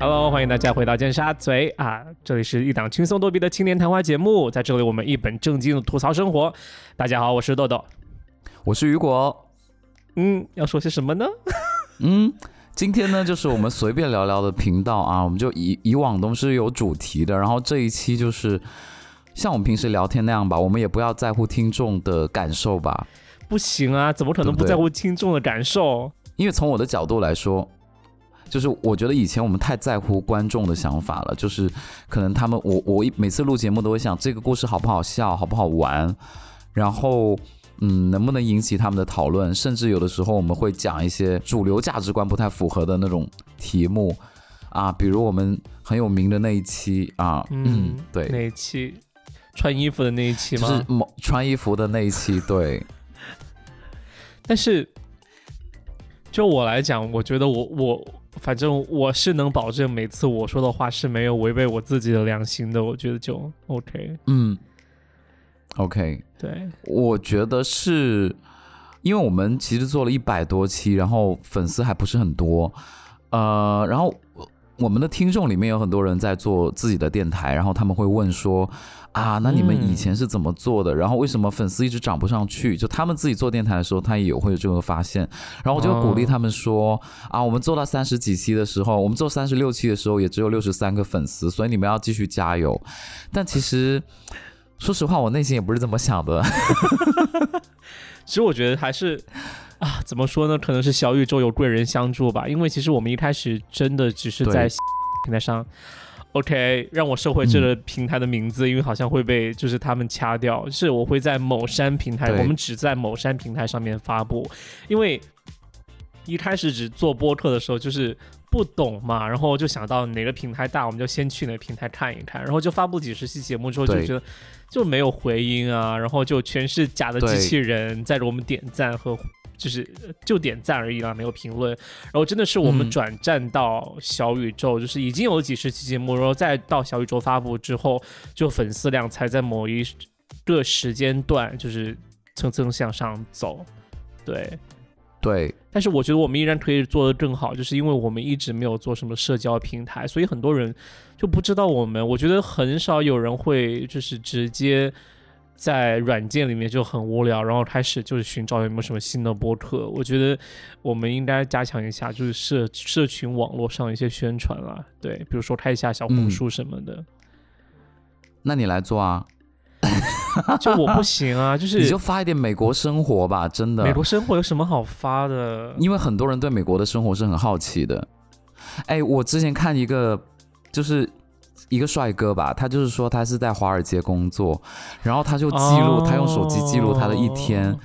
Hello，欢迎大家回到尖沙咀啊！这里是一档轻松逗比的青年谈话节目，在这里我们一本正经的吐槽生活。大家好，我是豆豆，我是雨果。嗯，要说些什么呢？嗯，今天呢就是我们随便聊聊的频道啊，我们就以以往都是有主题的，然后这一期就是像我们平时聊天那样吧，我们也不要在乎听众的感受吧。不行啊，怎么可能不在乎听众的感受？因为从我的角度来说。就是我觉得以前我们太在乎观众的想法了，就是可能他们我我每次录节目都会想这个故事好不好笑，好不好玩，然后嗯能不能引起他们的讨论，甚至有的时候我们会讲一些主流价值观不太符合的那种题目啊，比如我们很有名的那一期啊，嗯对，那一期穿衣服的那一期吗？就是某穿衣服的那一期，对。但是就我来讲，我觉得我我。反正我是能保证每次我说的话是没有违背我自己的良心的，我觉得就 OK。嗯，OK。对，我觉得是因为我们其实做了一百多期，然后粉丝还不是很多，呃，然后我们的听众里面有很多人在做自己的电台，然后他们会问说。啊，那你们以前是怎么做的？然后为什么粉丝一直涨不上去？就他们自己做电台的时候，他也有会有这个发现。然后我就鼓励他们说：啊，我们做到三十几期的时候，我们做三十六期的时候，也只有六十三个粉丝，所以你们要继续加油。但其实，说实话，我内心也不是这么想的。其实我觉得还是啊，怎么说呢？可能是小宇宙有贵人相助吧。因为其实我们一开始真的只是在平台上。OK，让我收回这个平台的名字，因为好像会被就是他们掐掉。是我会在某山平台，我们只在某山平台上面发布。因为一开始只做播客的时候，就是不懂嘛，然后就想到哪个平台大，我们就先去哪个平台看一看，然后就发布几十期节目之后，就觉得就没有回音啊，然后就全是假的机器人在给我们点赞和。就是就点赞而已啦，没有评论。然后真的是我们转战到小宇宙，就是已经有几十期节目，然后再到小宇宙发布之后，就粉丝量才在某一个时间段就是蹭蹭向上走。对，对。但是我觉得我们依然可以做得更好，就是因为我们一直没有做什么社交平台，所以很多人就不知道我们。我觉得很少有人会就是直接。在软件里面就很无聊，然后开始就是寻找有没有什么新的播客。我觉得我们应该加强一下，就是社社群网络上一些宣传啦，对，比如说开一下小红书什么的。那你来做啊？就我不行啊，就是你就发一点美国生活吧，真的。美国生活有什么好发的？因为很多人对美国的生活是很好奇的。哎，我之前看一个就是。一个帅哥吧，他就是说他是在华尔街工作，然后他就记录，他用手机记录他的一天，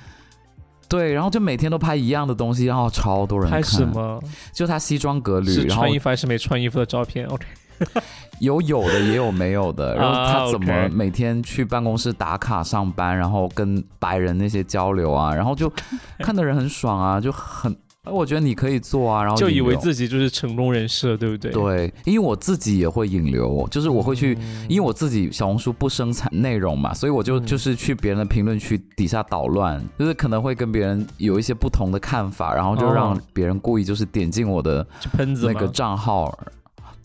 对，然后就每天都拍一样的东西，然后超多人看。拍什么？就他西装革履，穿衣服还是没穿衣服的照片？OK，有有的也有没有的，然后他怎么每天去办公室打卡上班，然后跟白人那些交流啊，然后就 看的人很爽啊，就很。哎，我觉得你可以做啊，然后就以为自己就是成功人士了，对不对？对，因为我自己也会引流，就是我会去，因为我自己小红书不生产内容嘛，所以我就就是去别人的评论区底下捣乱，就是可能会跟别人有一些不同的看法，然后就让别人故意就是点进我的那个账号，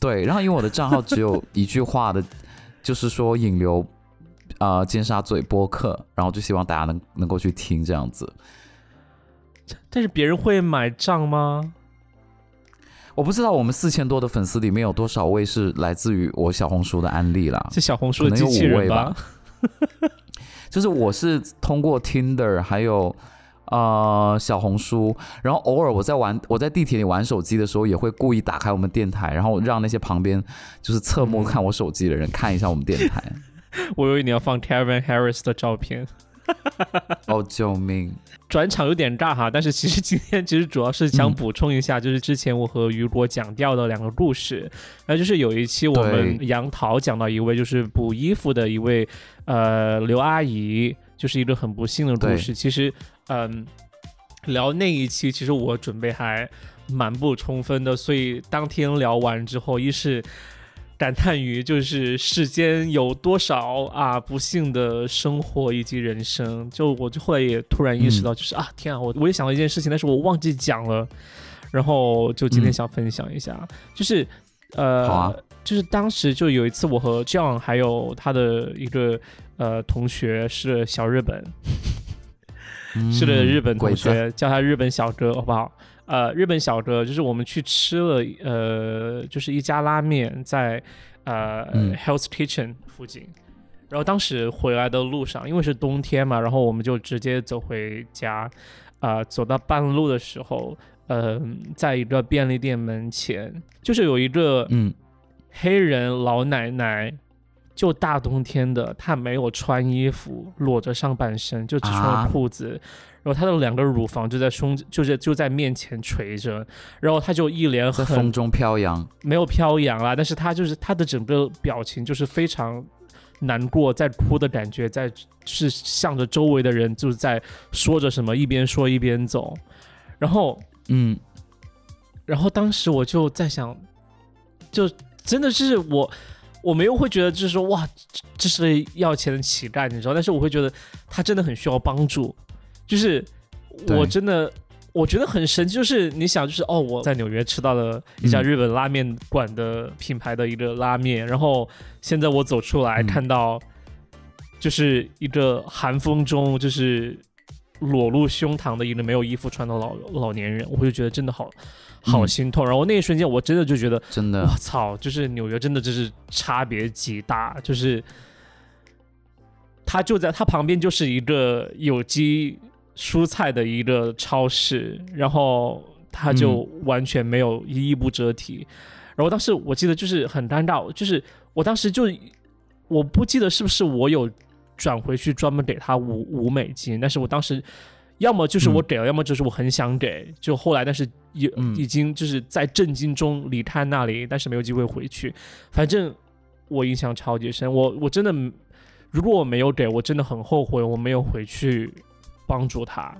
对，然后因为我的账号只有一句话的，就是说引流啊尖沙咀播客，然后就希望大家能能够去听这样子。但是别人会买账吗？我不知道，我们四千多的粉丝里面有多少位是来自于我小红书的案例啦？是小红书的机器人吧？就是我是通过 Tinder 还有呃小红书，然后偶尔我在玩我在地铁里玩手机的时候，也会故意打开我们电台，然后让那些旁边就是侧目看我手机的人看一下我们电台。我以为你要放 Kevin Harris 的照片。哦，救命！转场有点尬哈，但是其实今天其实主要是想补充一下，就是之前我和雨果讲掉的两个故事，那就是有一期我们杨桃讲到一位就是补衣服的一位呃刘阿姨，就是一个很不幸的故事。其实嗯，聊那一期其实我准备还蛮不充分的，所以当天聊完之后，一是。感叹于就是世间有多少啊不幸的生活以及人生，就我就后来也突然意识到，就是啊天啊，我我也想到一件事情，但是我忘记讲了，然后就今天想分享一下，就是呃，好啊。就是当时就有一次，我和 John 还有他的一个呃同学是小日本，是的日本同学，叫他日本小哥，好不好？呃，日本小哥就是我们去吃了呃，就是一家拉面在呃、嗯 Health Kitchen 附近。然后当时回来的路上，因为是冬天嘛，然后我们就直接走回家。啊、走到半路的时候，嗯、在一个便利店门前，就是有一个嗯黑人老奶奶，就大冬天的，她没有穿衣服，裸着上半身，就只穿裤子，然后他的两个乳房就在胸，就在就在面前垂着，然后他就一脸很在风中飘扬，没有飘扬啦，但是他就是他的整个表情就是非常难过，在哭的感觉，在是向着周围的人就是在说着什么，一边说一边走，然后嗯。然后当时我就在想，就真的是我，我没有会觉得就是说哇，这这是要钱的乞丐，你知道？但是我会觉得他真的很需要帮助，就是我真的。我觉得很神奇，就是你想，就是哦，我在纽约吃到了一家嗯日本拉面馆的品牌的一个拉面，然后现在我走出来嗯看到，就是一个寒风中就是裸露胸膛的一个没有衣服穿的老老年人，我就觉得真的好好嗯心痛。然后那一瞬间，我真的就觉得，真的我操，就是纽约真的就是差别极大，就是他就在他旁边就是一个有机蔬菜的一个超市，然后他就完全没有一衣不遮体。然后当时我记得就是很尴尬，就是我当时就我不记得是不是我有转回去专门给他五五美金，但是我当时要么就是我给了，要么就是我很想给，就后来但是也、嗯已经就是在震惊中离开那里，但是没有机会回去。反正我印象超级深，我我真的如果我没有给，我真的很后悔我没有回去帮助他。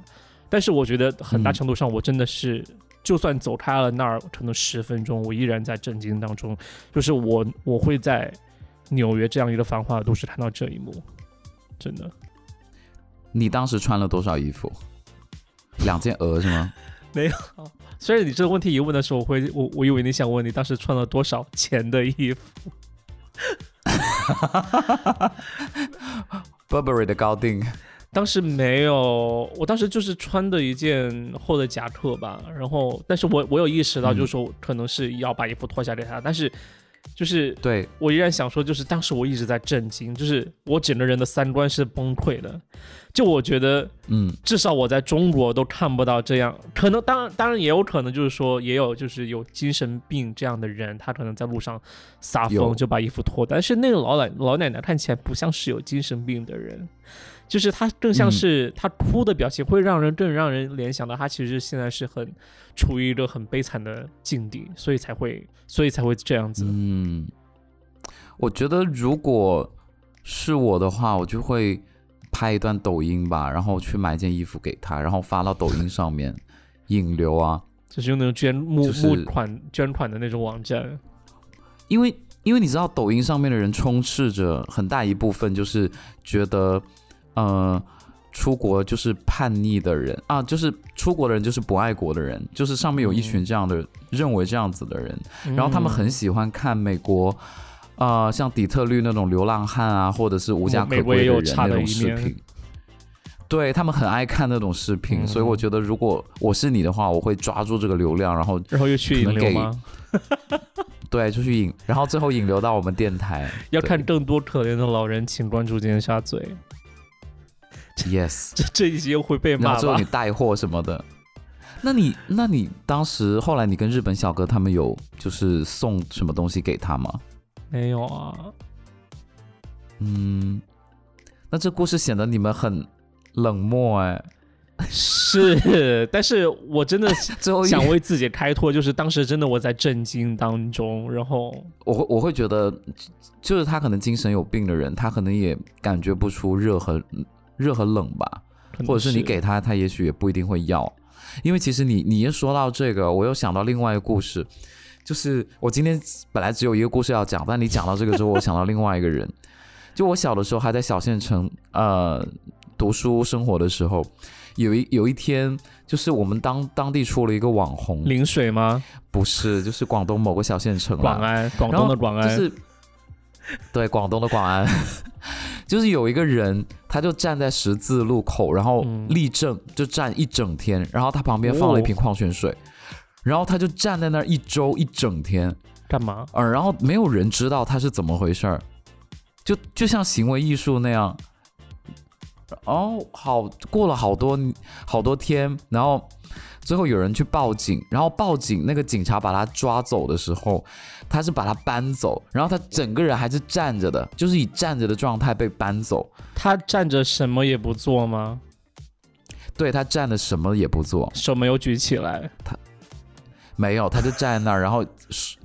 但是我觉得很大嗯程度上，我真的是、就算走开了那儿可能十分钟，我依然在震惊当中。就是我我会在纽约这样一个繁华的都市看到这一幕，真的你当时穿了多少衣服？两件鹅是吗？没有虽然你这个问题一问的时候，我会我我以为你想问你当时穿了多少钱的衣服。Burberry 的高定，当时没有，我当时就是穿的一件厚的夹克吧，然后，但是我我有意识到，嗯就是说可能是要把衣服脱下给他，但是就是对，我依然想说，就是当时我一直在震惊，就是我整个人的三观是崩溃的，就我觉得嗯。至少我在中国都看不到这样，可能当然当然也有可能就是说也有就是有精神病这样的人，他可能在路上撒疯就把衣服脱，但是那个老奶老奶奶看起来不像是有精神病的人，就是他更像嗯是他哭的表情会让人更让人联想到他其实现在是很处于一个很悲惨的境地，所以才会所以才会这样子。嗯，我觉得如果是我的话，我就会拍一段抖音吧，然后去买件衣服给他，然后发到抖音上面引流啊。就是用那种捐募、就是募款捐款的那种网站，因为因为你知道，抖音上面的人充斥着很大一部分就是觉得，呃，出国就是叛逆的人啊，就是出国的人就是不爱国的人，就是上面有一群这样的、认为这样子的人，然后他们嗯很喜欢看美国。呃，像底特律那种流浪汉啊，或者是无家可归的人那种视频，对他们很爱看那种视频，嗯所以我觉得如果我是你的话，我会抓住这个流量，然后然后又去引流吗？对就去引，然后最后引流到我们电台。要看更多可怜的老人，请关注尖沙咀。Yes，这这一集又会被骂吧然后最后你？带货什么的。那你那你当时后来你跟日本小哥他们有就是送什么东西给他吗？没有啊，嗯，那这故事显得你们很冷漠哎。是，但是我真的 最后想为自己开脱，就是当时真的我在震惊当中，然后我会我会觉得，就是他可能精神有病的人，他可能也感觉不出热和热和冷吧，或者是你给他，他也许也不一定会要。因为其实你你一说到这个，我又想到另外一个故事，就是我今天本来只有一个故事要讲，但你讲到这个之后，我想到另外一个人。就我小的时候还在小县城呃读书生活的时候，有一有一天，就是我们当当地出了一个网红，临水吗？不是，就是广东某个小县城广安，广东的广安，就是对广东的广安，就是有一个人，他就站在十字路口，然后嗯立正就站一整天，然后他旁边放了一瓶矿泉水，然后他就站在那儿一周一整天，干嘛？呃，然后没有人知道他是怎么回事儿，就就像行为艺术那样。哦，好，过了好多好多天，然后最后有人去报警，然后报警那个警察把他抓走的时候，他是把他搬走，然后他整个人还是站着的，就是以站着的状态被搬走。他站着什么也不做吗？对他站着什么也不做，手没有举起来。他没有，他就站在那儿，然后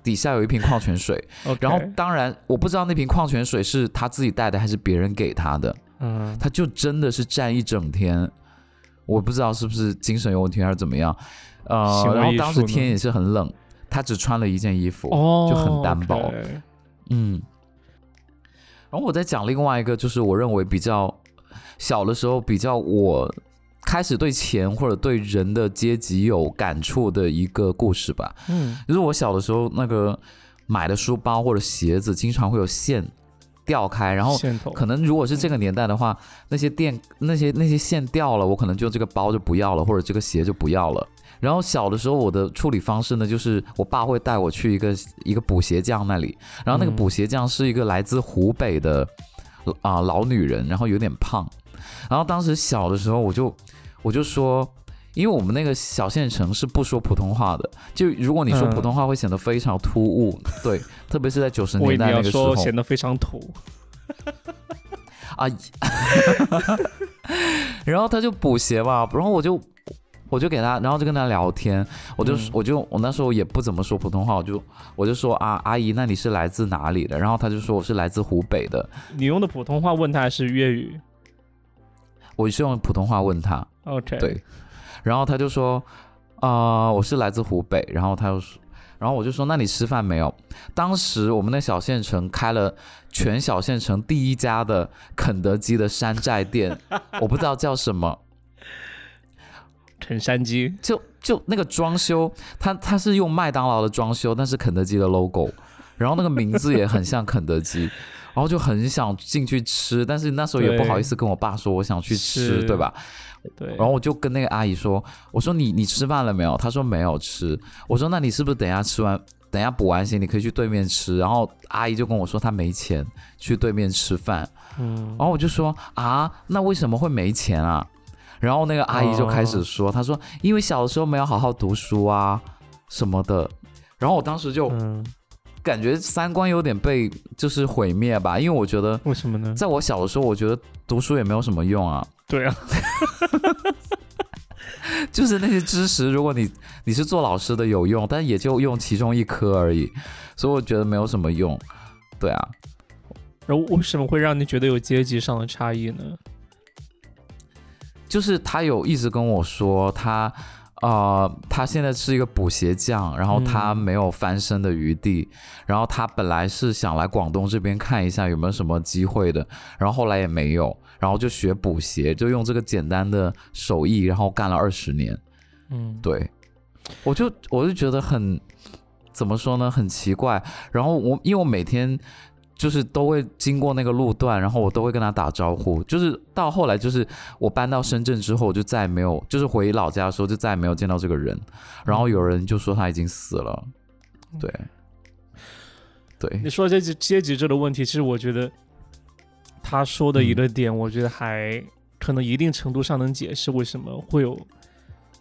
底下有一瓶矿泉水然后当然我不知道那瓶矿泉水是他自己带的还是别人给他的。嗯，他就真的是站一整天，我不知道是不是精神有问题还是怎么样，呃然后当时天也是很冷，他只穿了一件衣服，哦，就很单薄。嗯，然后我再讲另外一个，就是我认为比较小的时候比较我开始对钱或者对人的阶级有感触的一个故事吧，嗯，就是我小的时候那个买的书包或者鞋子经常会有线掉开，然后可能如果是这个年代的话，那些电那些那些线掉了，我可能就这个包就不要了，或者这个鞋就不要了。然后小的时候，我的处理方式呢，就是我爸会带我去一个一个补鞋匠那里，然后那个嗯补鞋匠是一个来自湖北的啊、老女人，然后有点胖。然后当时小的时候，我就我就说，因为我们那个小县城是不说普通话的，就如果你说嗯普通话会显得非常突兀，对，特别是在九十年代那个时候说。显得非常土。啊，然后他就补鞋嘛，然后我就我就给他，然后就跟他聊天，我就、嗯我就我那时候也不怎么说普通话，我就我就说啊阿姨，那你是来自哪里的？然后他就说我是来自湖北的，你用的普通话问他还是粤语我是用普通话问他，？OK，对，然后他就说啊、我是来自湖北，然后他又说。然后我就说：“那你吃饭没有？”当时我们那小县城开了全小县城第一家的肯德基的山寨店，我不知道叫什么，陈山鸡。就就那个装修，它它是用麦当劳的装修，但是肯德基的 logo，然后那个名字也很像肯德基，然后就很想进去吃，但是那时候也不好意思跟我爸说我想去吃，是对吧？对，然后我就跟那个阿姨说，我说你你吃饭了没有？她说没有吃。我说那你是不是等一下吃完，等一下补完习你可以去对面吃？然后阿姨就跟我说她没钱去对面吃饭，嗯然，后我就说啊，那为什么会没钱啊？然后那个阿姨就开始说，她说因为小的时候没有好好读书啊什么的。然后我当时就嗯，感觉三观有点被就是毁灭吧，因为我觉得为什么呢？在我小的时候，我觉得读书也没有什么用啊，对啊，就是那些知识，如果你你是做老师的有用，但也就用其中一科而已，所以我觉得没有什么用。对啊，然后为什么会让你觉得有阶级上的差异呢？就是他有一直跟我说他。呃，他现在是一个补鞋匠，然后他嗯没有翻身的余地，然后他本来是想来广东这边看一下有没有什么机会的，然后后来也没有，然后就学补鞋，就用这个简单的手艺，然后干了二十年。嗯，对，我就我就觉得很怎么说呢，很奇怪。然后我因为我每天就是都会经过那个路段，然后我都会跟他打招呼。就是到后来，就是我搬到深圳之后，就再也没有，就是回老家的时候就再也没有见到这个人。然后有人就说他已经死了，对，对你，说阶级阶级这个问题，其实我觉得他说的一个点，我觉得还可能一定程度上能解释为什么会有，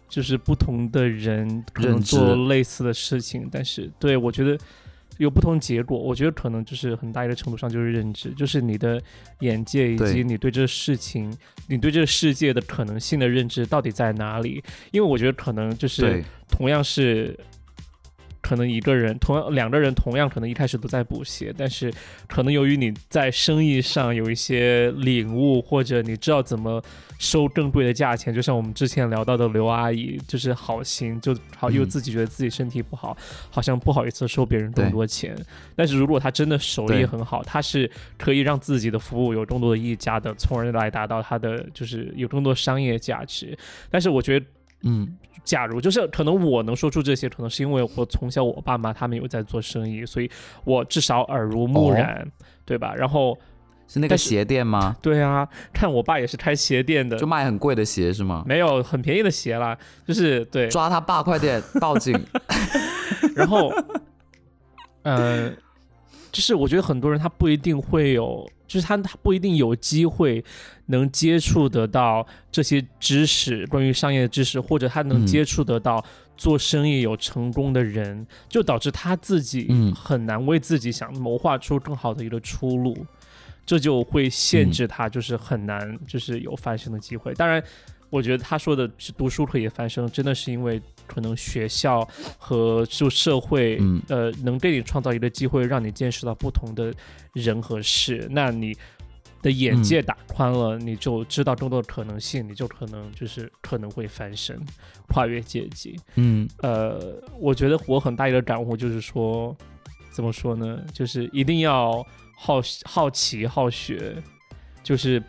就是不同的人可能做类似的事情，但是对我觉得有不同结果。我觉得可能就是很大一个程度上就是认知，就是你的眼界以及你对这个事情、你对这个世界的可能性的认知到底在哪里。因为我觉得可能就是，同样是可能一个人同样两个人同样可能一开始都在补鞋，但是可能由于你在生意上有一些领悟，或者你知道怎么收更贵的价钱，就像我们之前聊到的刘阿姨，就是好心，就好又自己觉得自己身体不好，好像不好意思收别人更多钱。但是如果他真的手艺很好，他是可以让自己的服务有更多的溢价的，从而来达到他的就是有更多商业价值。但是我觉得，嗯。假如就是可能我能说出这些，可能是因为我从小我爸妈他们有在做生意，所以我至少耳濡目染，对吧？然后是那个鞋店吗？对啊，看我爸也是开鞋店的，就卖很贵的鞋是吗？没有，很便宜的鞋啦，就是对。抓他爸，快点报警！然后，呃，就是我觉得很多人他不一定会有。就是他他不一定有机会能接触得到这些知识，关于商业的知识，或者他能接触得到做生意有成功的人，就导致他自己很难为自己想谋划出更好的一个出路，这就会限制他，就是很难就是有翻身的机会。当然。我觉得他说的是读书可以翻身，真的是因为可能学校和就社会，呃，能给你创造一个机会，让你见识到不同的人和事。那你的眼界打宽了，你就知道更多的可能性，你就可能就是可能会翻身，跨越阶级。嗯，呃，我觉得我很大一个感悟就是说，怎么说呢？就是一定要好好奇好学，就是。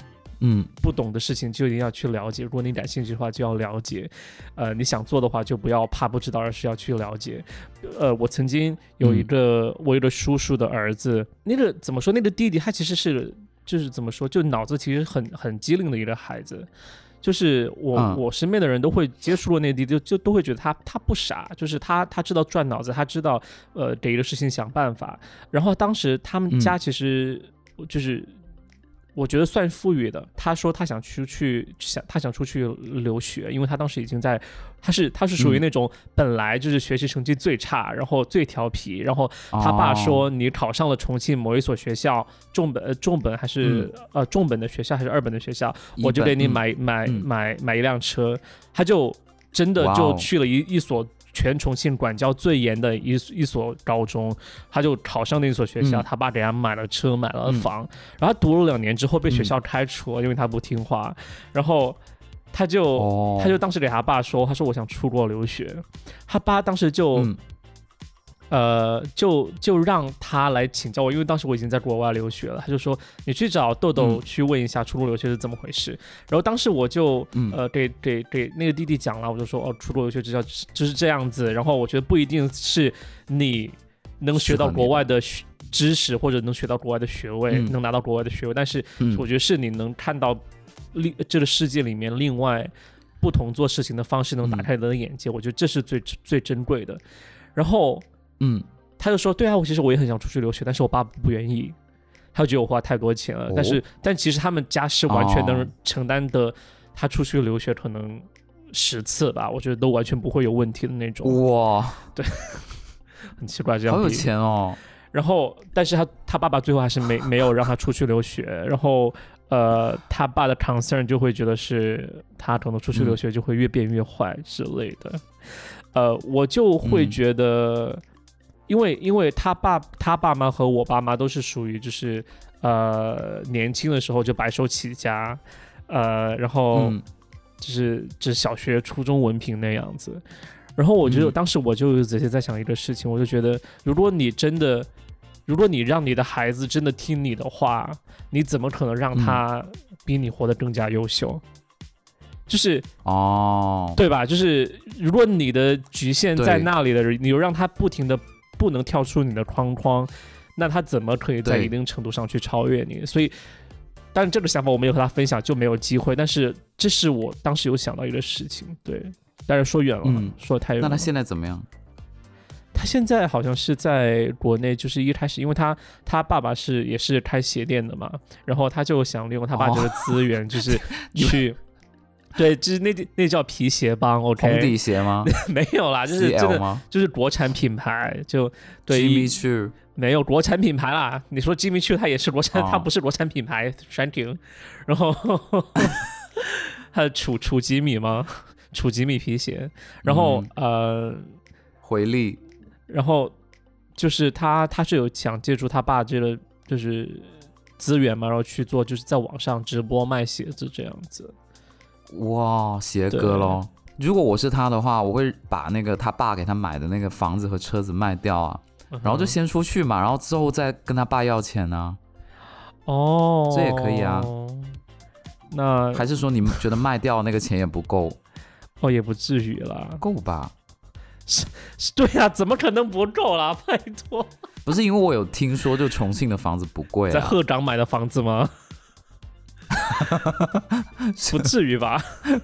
嗯，不懂的事情就一定要去了解。如果你感兴趣的话，就要了解。呃，你想做的话，就不要怕不知道，而是要去了解。呃，我曾经有一个我有个叔叔的儿子，那个怎么说？那个弟弟他其实是就是怎么说？就脑子其实很很机灵的一个孩子。就是我我身边的人都会接触过那弟弟，就就都会觉得他他不傻，就是他他知道转脑子，他知道呃给一个事情想办法。然后当时他们家其实就是。我觉得算富裕的。他说他想出去，想他想出去留学，因为他当时已经在，他是他是属于那种本来就是学习成绩最差，然后最调皮，然后他爸说你考上了重庆某一所学校，重本重本还是呃重本的学校还是二本的学校，我就给你买买买买一辆车，他就真的就去了一一所。全重庆管教最严的一一所高中，他就考上那所学校，他爸给他买了车，买了房，然后他读了两年之后被学校开除了，因为他不听话，然后他就他就当时给他爸说，他说我想出国留学，他爸当时就。呃，就就让他来请教我，因为当时我已经在国外留学了。他就说，你去找豆豆去问一下出国留学是怎么回事。然后当时我就呃给给给那个弟弟讲了，我就说哦，出国留学就叫就是这样子。然后我觉得不一定是你能学到国外的知识，或者能学到国外的学位，能拿到国外的学位，但是我觉得是你能看到另这个世界里面另外不同做事情的方式，能打开你的眼界。我觉得这是最最珍贵的。然后。嗯，他就说：“对啊，我其实我也很想出去留学，但是我爸不愿意，他就觉得我花太多钱了。但是，但其实他们家是完全能承担的，他出去留学可能十次吧，我觉得都完全不会有问题的那种。哇，对，很奇怪，这样好有钱哦。然后，但是他他爸爸最后还是没没有让他出去留学。然后，呃，他爸的 concern 就会觉得是他可能出去留学就会越变越坏之类的。呃，我就会觉得。”因为因为他爸他爸妈和我爸妈都是属于就是呃年轻的时候就白手起家，呃然后就是就是小学初中文凭那样子，然后我觉得当时我就仔细在想一个事情，我就觉得如果你真的如果你让你的孩子真的听你的话，你怎么可能让他比你活得更加优秀？就是哦，对吧？就是如果你的局限在那里的，你又让他不停的。不能跳出你的框框，那他怎么可以在一定程度上去超越你？所以，但是这个想法我没有和他分享，就没有机会。但是这是我当时有想到一个事情，对。但是说远了，说太远。那他现在怎么样？他现在好像是在国内，就是一开始，因为他他爸爸是也是开鞋店的嘛，然后他就想利用他爸这个资源，就是 去。对，就是那那叫皮鞋帮，OK？红底鞋吗？没有啦，就是这个就是国产品牌，就对。Jimmy Choo 没有国产品牌啦。你说 Jimmy Choo 它也是国产，它不是国产品牌，Thank you。然后 它楚楚吉米吗？楚吉米皮鞋。然后呃，回力然后就是他他是有想借助他爸这个就是资源嘛，然后去做就是在网上直播卖鞋子这样子。哇，鞋哥喽！如果我是他的话，我会把那个他爸给他买的那个房子和车子卖掉啊，然后就先出去嘛，然后之后再跟他爸要钱呢。哦，这也可以啊。那还是说你们觉得卖掉那个钱也不够？哦，也不至于啦，够吧？是，对呀，怎么可能不够啦？拜托，不是因为我有听说，就重庆的房子不贵，在鹤岗买的房子吗？不至于吧？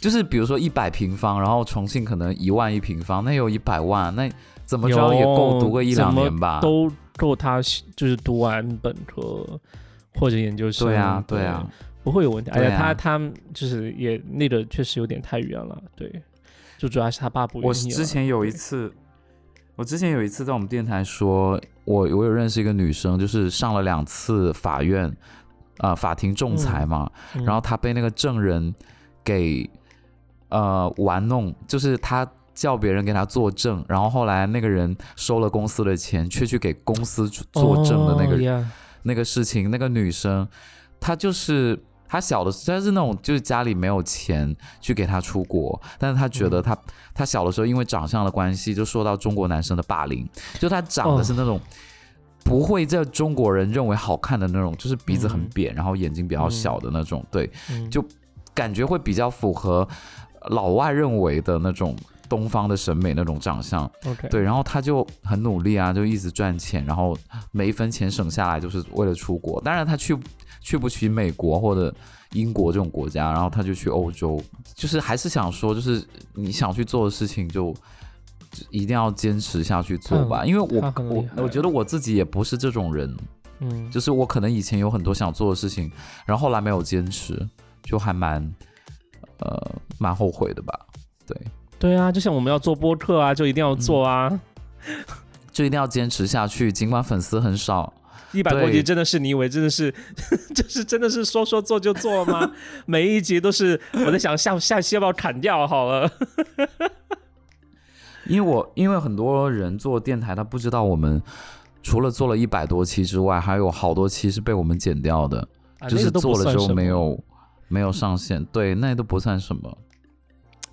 就是比如说一百平方，然后重庆可能一万一平方，那有一百万，那怎么着也够读个一两年吧？都够他就是读完本科或者研究生。对啊，对啊，不会有问题。而且他他就是也那个确实有点太远了，对，就主要是他爸不愿意。我之前有一次，我之前有一次在我们电台说，我我有认识一个女生，就是上了两次法院。啊，法庭仲裁嘛，然后他被那个证人给呃玩弄，就是他叫别人给他作证，然后后来那个人收了公司的钱，却去给公司作证的那个那个事情，那个女生她就是她小的她是那种就是家里没有钱去给她出国，但是她觉得她她小的时候因为长相的关系就受到中国男生的霸凌，就她长得是那种。不会在中国人认为好看的那种，就是鼻子很扁，然后眼睛比较小的那种，对，就感觉会比较符合老外认为的那种东方的审美那种长相。对，然后他就很努力啊，就一直赚钱，然后每一分钱省下来就是为了出国。当然他去去不起美国或者英国这种国家，然后他就去欧洲，就是还是想说，就是你想去做的事情就。一定要坚持下去做吧，因为我我我觉得我自己也不是这种人，嗯，就是我可能以前有很多想做的事情，然后后来没有坚持，就还蛮呃蛮后悔的吧，对。对啊，就像我们要做播客啊，就一定要做啊，就一定要坚持下去，尽管粉丝很少，一百多集真的是你以为真的是 就是真的是说说做就做吗？每一集都是我在想下下期要不要砍掉好了。因为我因为很多人做电台，他不知道我们除了做了一百多期之外，还有好多期是被我们剪掉的，就是做了之后没有没有上线。对，那都不算什么。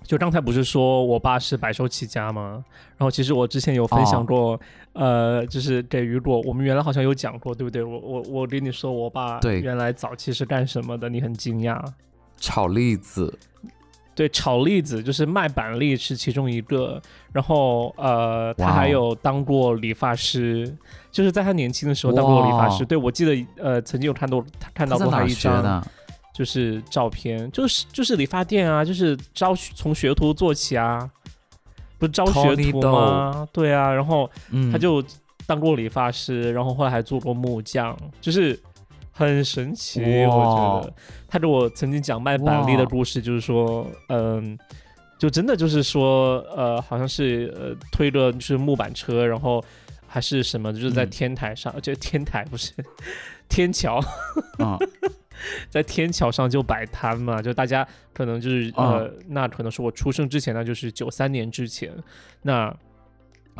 就刚才不是说我爸是白手起家吗？然后其实我之前有分享过，呃，就是给雨果，我们原来好像有讲过，对不对？我我我跟你说，我爸对原来早期是干什么的？你很惊讶？炒栗子。对，炒栗子就是卖板栗是其中一个，然后呃，他还有当过理发师，就是在他年轻的时候当过理发师。对我记得呃，曾经有看到看到过他一张，就是照片，就是就是理发店啊，就是招从学徒做起啊，不是招学徒吗？对啊，然后他就当过理发师，然后后来还做过木匠，就是。很神奇，我觉得。他给我曾经讲卖板栗的故事，就是说，嗯，就真的就是说，呃，好像是呃推着就是木板车，然后还是什么，就是在天台上，就天台不是 天桥，在天桥上就摆摊嘛，就大家可能就是呃，那可能是我出生之前呢，就是九三年之前，那。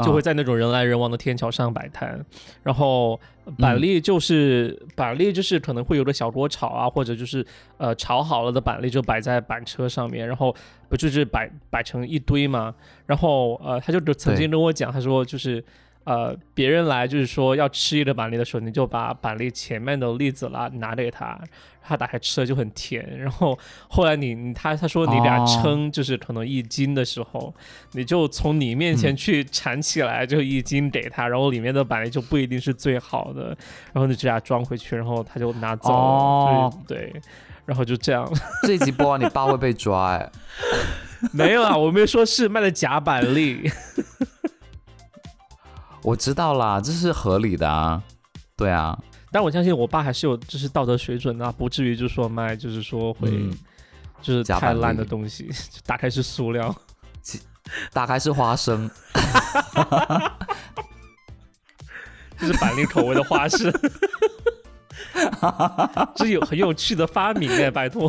就会在那种人来人往的天桥上摆摊，然后板栗就是板栗就是可能会有个小锅炒啊，或者就是呃炒好了的板栗就摆在板车上面，然后不就是摆摆成一堆嘛，然后呃他就曾经跟我讲，他说就是呃别人来就是说要吃一个板栗的时候，你就把板栗前面的栗子啦拿给他。他打开吃了就很甜，然后后来你你他他说你俩称就是可能一斤的时候，你就从你面前去铲起来就一斤给他，然后里面的板栗就不一定是最好的，然后你这俩装回去，然后他就拿走了，对，然后就这样。这一集播完你爸会被抓哎？没有啊，我没有说是卖的假板栗。我知道啦，这是合理的啊，对啊。但我相信我爸还是有就是道德水准的，不至于就说卖就是说会就是太烂的东西，打开是塑料，打开是花生，这是板栗口味的花生，这有很有趣的发明哎，拜托，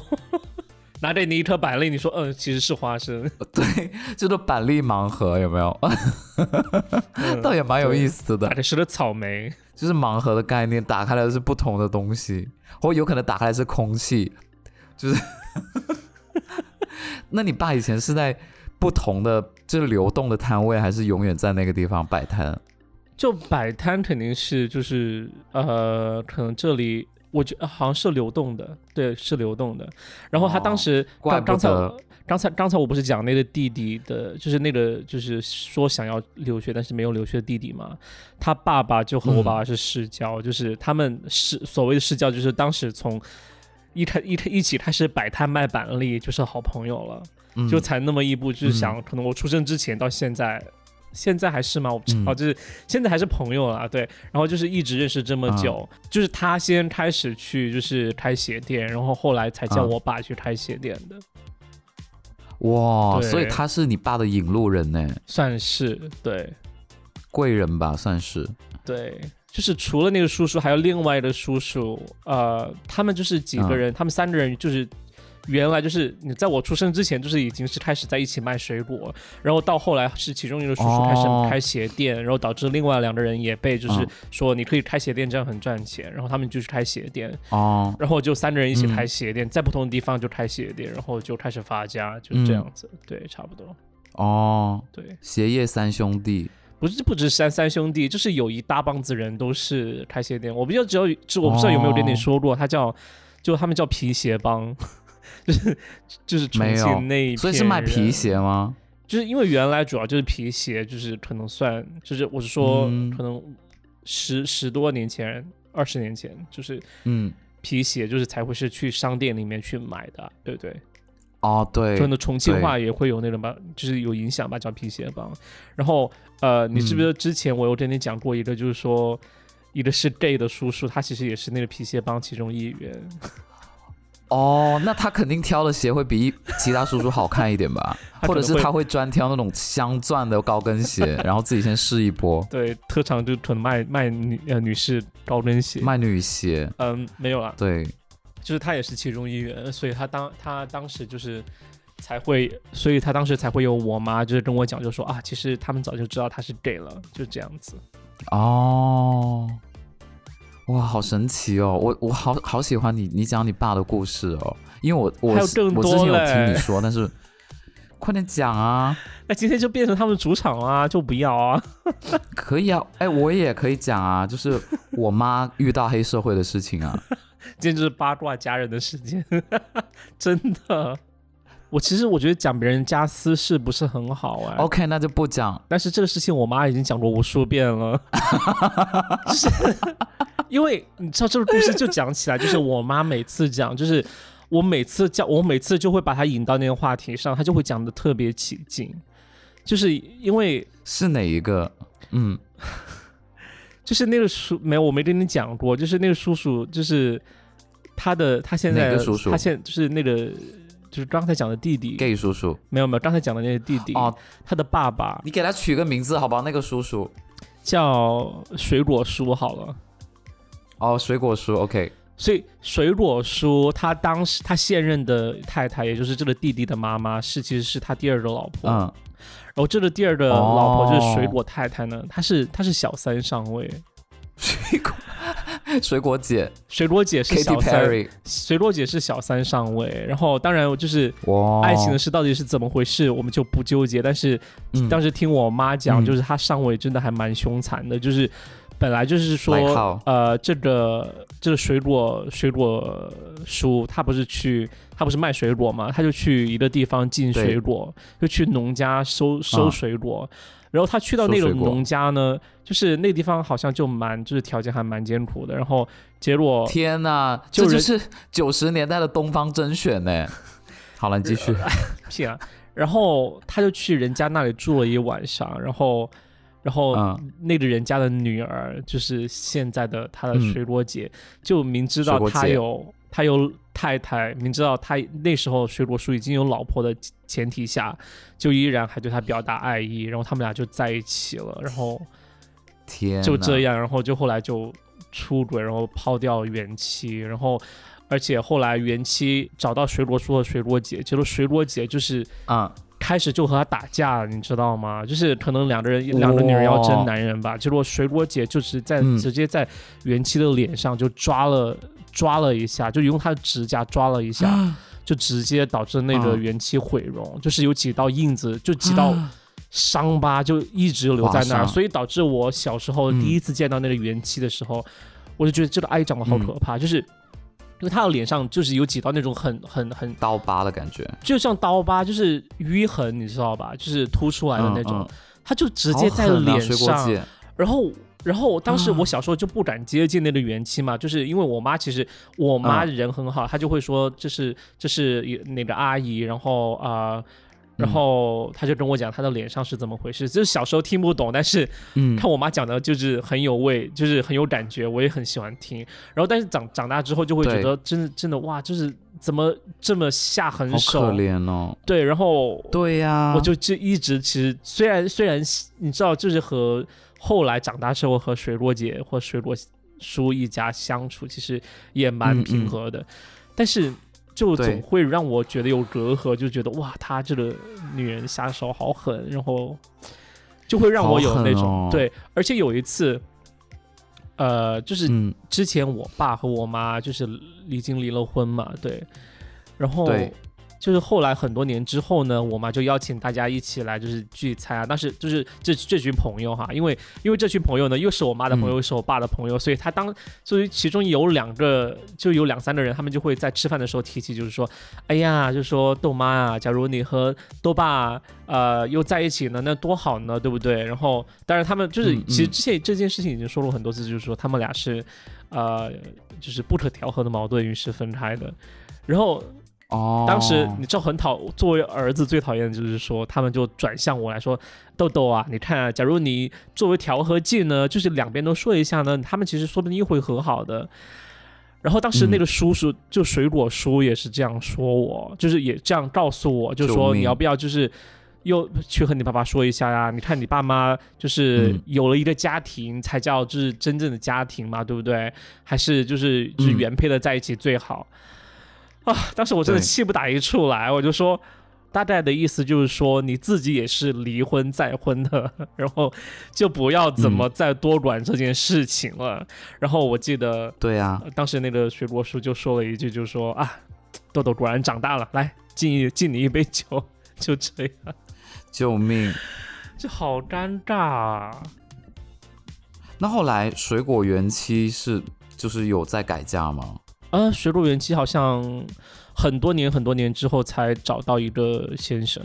拿着你一颗板栗，你说嗯，其实是花生，对，就是板栗盲盒有没有？倒也蛮有意思的打。的是个草莓，就是盲盒的概念，打开来的是不同的东西，或有可能打开来是空气，就是。那你爸以前是在不同的就是流动的摊位，还是永远在那个地方摆摊？就摆摊肯定是就是呃，可能这里我觉得好像是流动的，对，是流动的。然后他当时刚刚才刚才刚才我不是讲那个弟弟的，就是那个就是说想要留学但是没有留学的弟弟嘛，他爸爸就和我爸爸是世交，就是他们是所谓的世交，就是当时从一开一开一起开始摆摊卖板栗，就是好朋友了，嗯就才那么一步，就是想可能我出生之前到现在。现在还是吗？我不知道，嗯就是现在还是朋友了，对。然后就是一直认识这么久，就是他先开始去就是开鞋店，然后后来才叫嗯我爸去开鞋店的。哇，所以他是你爸的引路人呢，算是对贵人吧，算是。对，就是除了那个叔叔，还有另外的叔叔，呃，他们就是几个人，他们三个人就是原来就是你在我出生之前，就是已经是开始在一起卖水果，然后到后来是其中一个叔叔开始哦开鞋店，然后导致另外两个人也被就是嗯。说你可以开鞋店，这样很赚钱，然后他们就去开鞋店，哦，然后就三个人一起嗯开鞋店，在不同的地方就开鞋店，然后就开始发家，就是这样子，对，差不多，哦，对。鞋业三兄弟。不是不止三三兄弟，就是有一大帮子人都是开鞋店。我不知道只有就我不知道有没有跟你说过，他叫就他们叫皮鞋帮，就是就是重庆那一所以是卖皮，鞋吗？就是因为原来主要就是皮鞋，就是可能算就是我是说嗯可能十十多年前、二十年前，就是嗯，皮鞋就是才会是去商店里面去买的，对不对？哦，对，可能重庆话也会有那种吧，就是有影响吧，叫皮鞋帮。然后呃，你记不记得之前我有跟你讲过一个，就是说一个是 gay 的叔叔，他其实也是那个皮鞋帮其中一员。哦，那他肯定挑的鞋会比其他叔叔好看一点吧？或者是他会专挑那种镶钻的高跟鞋，然后自己先试一波对特长就可能卖卖女呃女士高跟鞋。卖女鞋。嗯，没有了，对，就是他也是其中一员，所以他当他当时就是才会，所以他当时才会有我妈就是跟我讲，就说啊，其实他们早就知道他是 gay 了，就这样子。哦，哇，好神奇哦！我我好好喜欢你，你讲你爸的故事哦，因为我我我之前有听你说，但是快点讲啊，那今天就变成他们主场啊，就不要啊。可以啊，哎，我也可以讲啊，就是我妈遇到黑社会的事情啊，今天就是八卦家人的时间，真的。我其实我觉得讲别人家私事不是很好哎、OK，那就不讲。但是这个事情我妈已经讲过无数遍了，就是因为你知道这个故事就讲起来，就是我妈每次讲，就是我每次叫我每次就会把她引到那个话题上，她就会讲的特别起劲，就是因为是哪一个？嗯，就是那个叔没有我没跟你讲过，就是那个叔叔就是他的他现在他现就是那个就是刚才讲的弟弟。gay 叔叔。没有没有刚才讲的那个弟弟。哦，他的爸爸。你给他取个名字好不好？那个叔叔。叫水果叔好了。哦，水果叔 OK，所以水果叔他当时他现任的太太，也就是这个弟弟的妈妈，是其实是他第二个老婆。嗯，然后这个第二个老婆就是哦水果太太呢，她是她是小三上位，水果水果姐水果姐是小三，Perry，水果姐是小三上位。然后当然就是哇，爱情的事到底是怎么回事，我们就不纠结。但是嗯当时听我妈讲，嗯就是她上位真的还蛮凶残的，就是本来就是说，呃，这个这个水果水果叔他不是去他不是卖水果嘛，他就去一个地方进水果，就去农家收收啊水果。然后他去到那个农家呢，就是那地方好像就蛮就是条件还蛮艰苦的。然后结果天哪，就人这就是九十年代的东方甄选呢。好了，你继续。屁啊，然后他就去人家那里住了一晚上，然后。然后嗯那个人家的女儿，就是现在的他的嗯水果姐，就明知道他有他有太太，明知道他那时候水果叔已经有老婆的前提下，就依然还对他表达爱意，然后他们俩就在一起了，然后天，就这。样，然后就后来就出轨，然后抛掉原妻，然后而且后来元妻找到水果叔和水果姐，结果水果姐就是嗯，开始就和他打架，你知道吗？就是可能两个人两个女人要争男人吧，结果水果姐就是在、嗯。直接在元气的脸上就抓了抓了一下，就用她的指甲抓了一下，就直接导致那个嗯元气毁容，就是有几道印子，就几道伤疤就一直留在那儿，所以导致我小时候嗯。第一次见到那个元气的时候，我就觉得这个阿姨长得好可怕，就是因为他的脸上就是有几道那种很很很刀疤的感觉，就像刀疤，就是淤痕，你知道吧？就是凸出来的那种，嗯嗯他就直接在脸上，姐，然后。然后当时啊我小时候就不敢接近那个元气嘛，就是因为我妈其实我妈嗯人很好，她就会说这是这是那个阿姨，然后啊、呃然嗯。后他就跟我讲他的脸上是怎么回事，就是小时候听不懂，但是嗯，看我妈讲的就是很有味，就是很有感觉，我也很喜欢听。然后但是长长大之后就会觉得真的真的哇，就是怎么这么下狠好手，可怜哦。对，然后对呀，我就就一直其实虽然虽然你知道，就是和后来长大之后和水果姐或水果叔一家相处，其实也蛮平和的，但是就总会让我觉得有隔阂，就觉得哇，她这个女人下手好狠，然后就会让我有那种、哦。对，而且有一次。呃，就是嗯，之前我爸和我妈就是已经离了婚嘛，对，然后对就是后来很多年之后呢，我妈就邀请大家一起来就是聚餐啊，当时就是这这群朋友哈，因为因为这群朋友呢又是我妈的朋友，嗯又是我爸的朋友，所以他当所以其中有两个就有两三个人，他们就会在吃饭的时候提起，就是说，哎呀，就说豆妈啊，假如你和豆爸呃又在一起呢，那多好呢，对不对？然后当然他们就是嗯其实嗯之前这件事情已经说了很多次，就是说他们俩是呃就是不可调和的矛盾，于是分开的。然后哦，当时你知道很讨，作为儿子最讨厌的就是说，他们就转向我来说，豆豆啊，你看啊，假如你作为调和剂呢，就是两边都说一下呢，他们其实说不定又会和好的。然后当时那个叔叔、就水果叔也是这样说我，就是也这样告诉我，就说你要不要就是又去和你爸爸说一下呀、你看你爸妈就是嗯有了一个家庭，才叫就是真正的家庭嘛，对不对？还是就是就是嗯原配的在一起最好。啊！当时我真的气不打一处来，我就说，大概的意思就是说你自己也是离婚再婚的，然后就不要怎么再多管这件事情了。然后我记得、对啊，呃当时那个水果叔就说了一句，就是说啊，豆豆果然长大了，来敬一敬你一杯酒，就这样，救命！这好尴尬啊。那后来水果园期是就是有在改嫁吗？呃，水果园期好像很多年很多年之后才找到一个先生，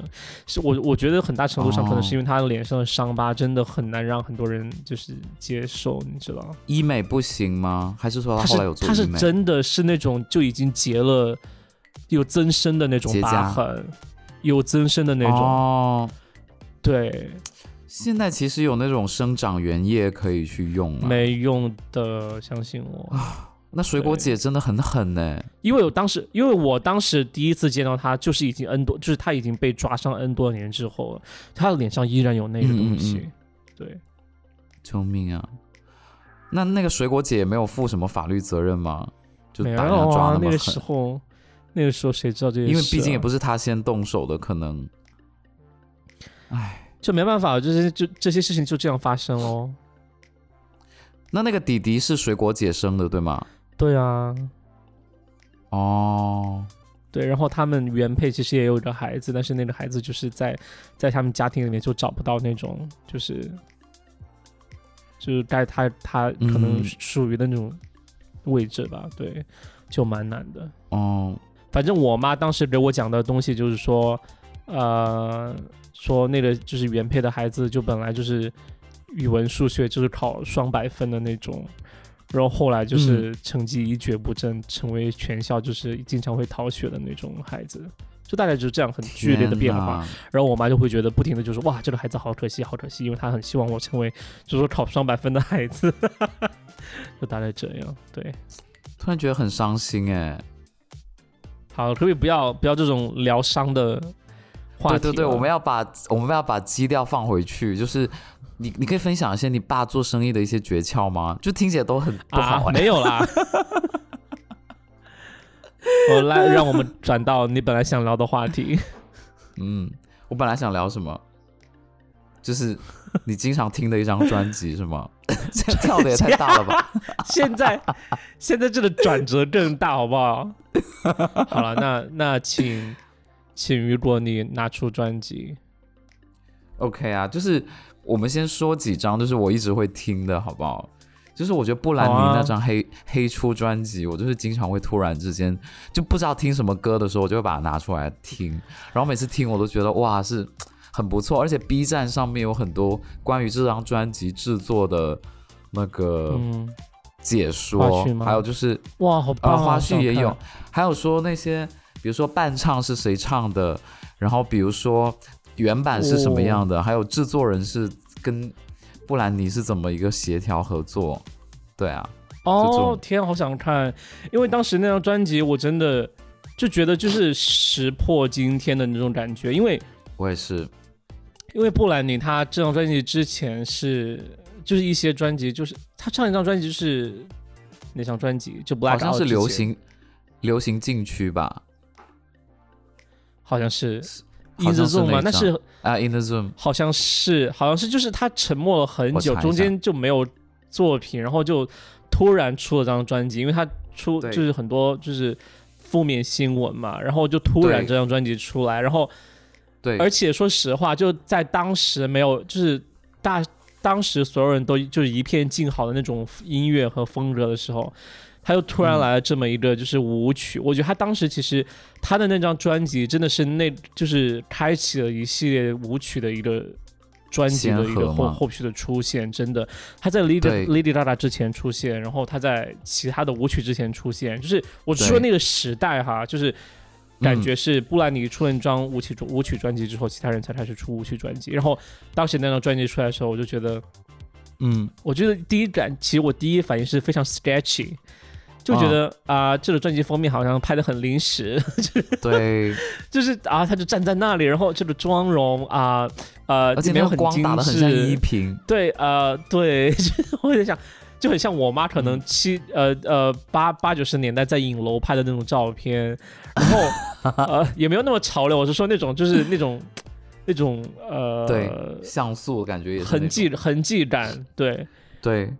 是我我觉得很大程度上可能是因为他脸上的伤疤真的很难让很多人就是接受，你知道？医美不行吗？还是说他后来有做是他是？真的是那种就已经结了有增生的那种疤痕，有增生的那种，哦，对，现在其实有那种生长原液可以去用啊。没用的，相信我。那水果姐真的很狠呢。因为我当时，因为我当时第一次见到她，就是已经 N 多，就是她已经被抓伤 N 多年之后了，她的脸上依然有那个东西。嗯对，救命啊！那那个水果姐也没有负什么法律责任吗？就没打人家有啊，那个时，候，那个时候谁知道这些事、啊？因为毕竟也不是，她先动手的，可能。唉，就没办法，这些就这些事情就这样发生哦。那那个弟弟是水果姐生的，对吗？对啊，哦，对，然后他们原配其实也有一个孩子，但是那个孩子就是在在他们家庭里面就找不到那种，就是就是该他他可能嗯。属于的那种位置吧，对，就蛮难的。哦，反正我妈当时给我讲的东西就是说，呃，说那个就是原配的孩子就本来就是语文、数学就是考双百分的那种，然后后来就是成绩一蹶不振，成为全校就是经常会逃学的那种孩子。就大概就是这样很剧烈的变化，然后我妈就会觉得不停的就是哇，这个孩子好可惜，好可惜，因为她很希望我成为就是说考上百分的孩子，就大概这样。对，突然觉得很伤心哎。好，可不可以不要不要这种疗伤的话题？对对对，我们要把我们要把基调放回去，就是你你可以分享一些你爸做生意的一些诀窍吗？就听起来都很不好啊，哎、没有啦。我来，让我们转到你本来想聊的话题。嗯，我本来想聊什么，就是你经常听的一张专辑是吗？这跳的也太大了吧！现在现在这个转折更大，好不好？好了，那那请请雨果你拿出专辑。OK 啊，就是我们先说几张，就是我一直会听的，好不好？就是我觉得布兰妮那张黑、黑出专辑，我就是经常会突然之间就不知道听什么歌的时候，我就会把它拿出来听，然后每次听我都觉得哇是很不错，而且 B 站上面有很多关于这张专辑制作的那个嗯，解说，还有就是哇，好棒、呃，啊！花絮也有，还有说那些，比如说伴唱是谁唱的，然后比如说原版是什么样的，还有制作人是跟布兰妮是怎么一个协调合作，对啊，哦，天，好想看！因为当时那张专辑，我真的就觉得就是石破惊天的那种感觉，因为我也是，因为布兰妮她这张专辑之前是就是一些专辑，就是她唱一张专辑就是那张专辑就 Black 好像是，流行流行禁区吧，好像是。好 In the 像是 Zone 吗？那是啊，In the Zoom，好像是好像是就是他沉默了很久，中间就没有作品，然后就突然出了张专辑，因为他出就是很多就是负面新闻嘛，然后就突然这张专辑出来，然后对，而且说实话，就在当时没有，就是大当时所有人都就是一片静好的那种音乐和风格的时候，他又突然嗯来了这么一个就是舞曲。我觉得他当时其实他的那张专辑真的是那就是开启了一系列舞曲的一个。专辑的一个后后续的出现，真的，他在 Lady 对 Lady Gaga 之前出现，然后他在其他的舞曲之前出现，就是我说那个时代哈，就是感嗯觉是布兰妮出了那张舞曲舞曲专辑之后，其他人才开始出舞曲专辑。然后当时那张专辑出来的时候，我就觉得，嗯，我觉得第一感，其实我第一反应是非常 sketchy，就觉得啊、这个专辑封面好像拍的很临时，对，就是啊，他就站在那里，然后这个妆容啊，呃，而且没有光精打的很像致。依萍，对，呃，对，就 是我在想，就很像我妈可能七、呃呃八八九十年代在影楼拍的那种照片，然后 呃也没有那么潮流，我是说那种就是那种那种呃对像素感觉也是那痕迹痕迹感，对。对，